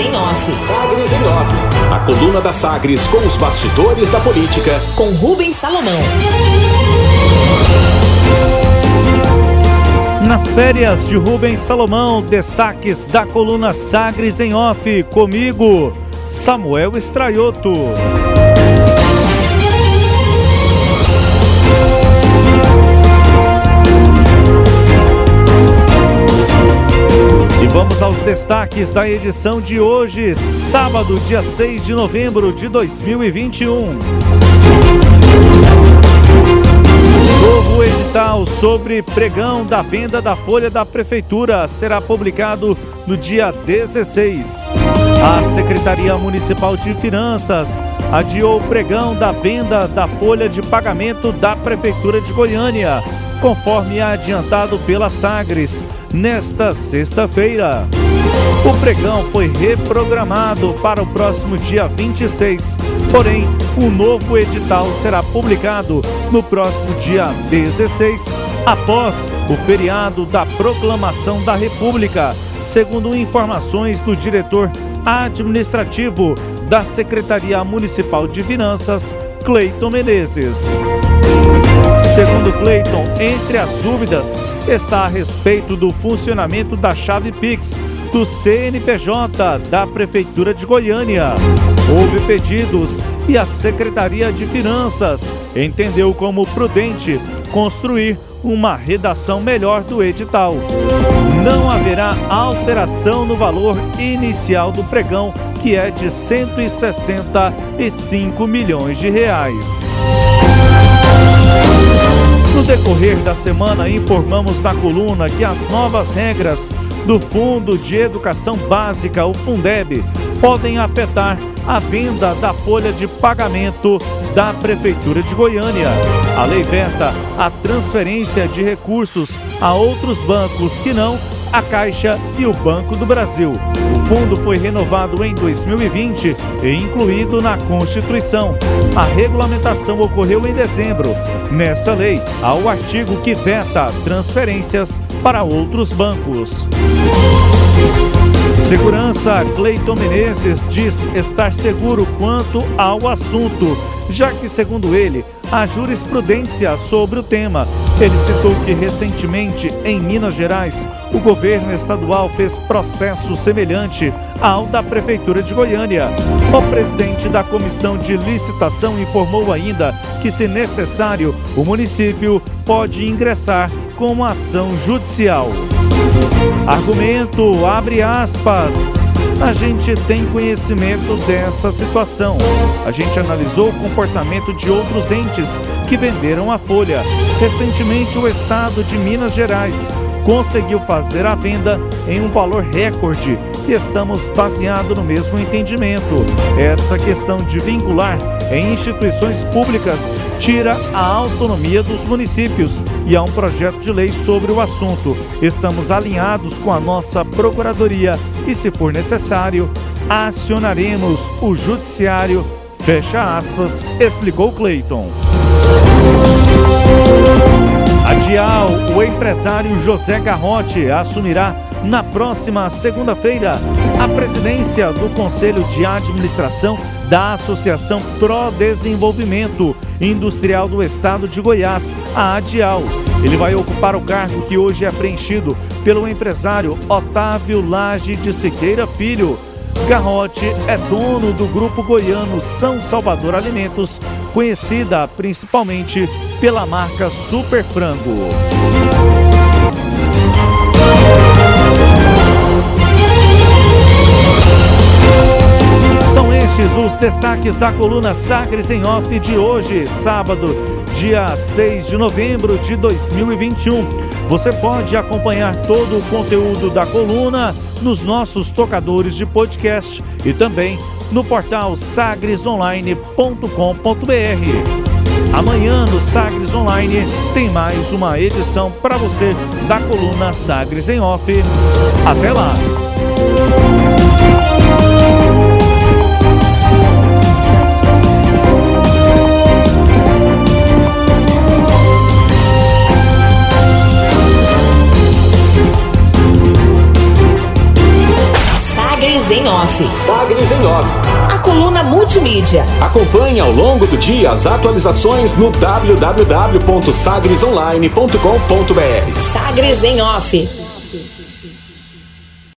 em Off. Sagres em Off. A coluna da Sagres com os bastidores da política. Com Rubens Salomão. Nas férias de Rubens Salomão, destaques da coluna Sagres em Off. Comigo, Samuel Estraioto. E vamos aos destaques da edição de hoje, sábado, dia 6 de novembro de 2021. Novo edital sobre pregão da venda da folha da Prefeitura será publicado no dia 16. A Secretaria Municipal de Finanças adiou o pregão da venda da folha de pagamento da Prefeitura de Goiânia, conforme adiantado pela Sagres nesta sexta-feira. O pregão foi reprogramado para o próximo dia 26, porém, o um novo edital será publicado no próximo dia 16, após o feriado da Proclamação da República, segundo informações do diretor administrativo da Secretaria Municipal de Finanças, Cleiton Menezes. Segundo Cleiton, entre as dúvidas está a respeito do funcionamento da chave Pix do CNPJ da Prefeitura de Goiânia. Houve pedidos e a Secretaria de Finanças entendeu como prudente construir uma redação melhor do edital. Não haverá alteração no valor inicial do pregão, que é de 165 milhões de reais. No decorrer da semana, informamos na coluna que as novas regras do Fundo de Educação Básica, o Fundeb, podem afetar a venda da folha de pagamento da Prefeitura de Goiânia. A lei veta a transferência de recursos a outros bancos que não a Caixa e o Banco do Brasil. O fundo foi renovado em 2020 e incluído na Constituição. A regulamentação ocorreu em dezembro. Nessa lei, há o artigo que veta transferências para outros bancos. Segurança, Cleiton Menezes diz estar seguro quanto ao assunto, já que, segundo ele, há jurisprudência sobre o tema. Ele citou que recentemente, em Minas Gerais, o governo estadual fez processo semelhante ao da Prefeitura de Goiânia. O presidente da comissão de licitação informou ainda que, se necessário, o município pode ingressar com ação judicial. Argumento, abre aspas. A gente tem conhecimento dessa situação. A gente analisou o comportamento de outros entes que venderam a folha. Recentemente, o estado de Minas Gerais conseguiu fazer a venda em um valor recorde estamos baseados no mesmo entendimento. Esta questão de vincular em instituições públicas tira a autonomia dos municípios e há um projeto de lei sobre o assunto. Estamos alinhados com a nossa Procuradoria e, se for necessário, acionaremos o Judiciário. Fecha aspas, explicou Cleiton. A Dial, o empresário José Garrote assumirá na próxima segunda-feira a presidência do Conselho de Administração da Associação Pro Desenvolvimento Industrial do Estado de Goiás, a ADIAL. Ele vai ocupar o cargo que hoje é preenchido pelo empresário Otávio Lage de Siqueira Filho. Garrote é dono do grupo goiano São Salvador Alimentos, conhecida principalmente pela marca Super Frango. Destaques da coluna Sagres em Off de hoje, sábado, dia 6 de novembro de 2021. Você pode acompanhar todo o conteúdo da coluna nos nossos tocadores de podcast e também no portal sagresonline.com.br. Amanhã no Sagres Online tem mais uma edição para você da coluna Sagres em Off. Até lá! Sagres em Off. Sagres em Off. A coluna multimídia. Acompanhe ao longo do dia as atualizações no www.sagresonline.com.br. Sagres em Off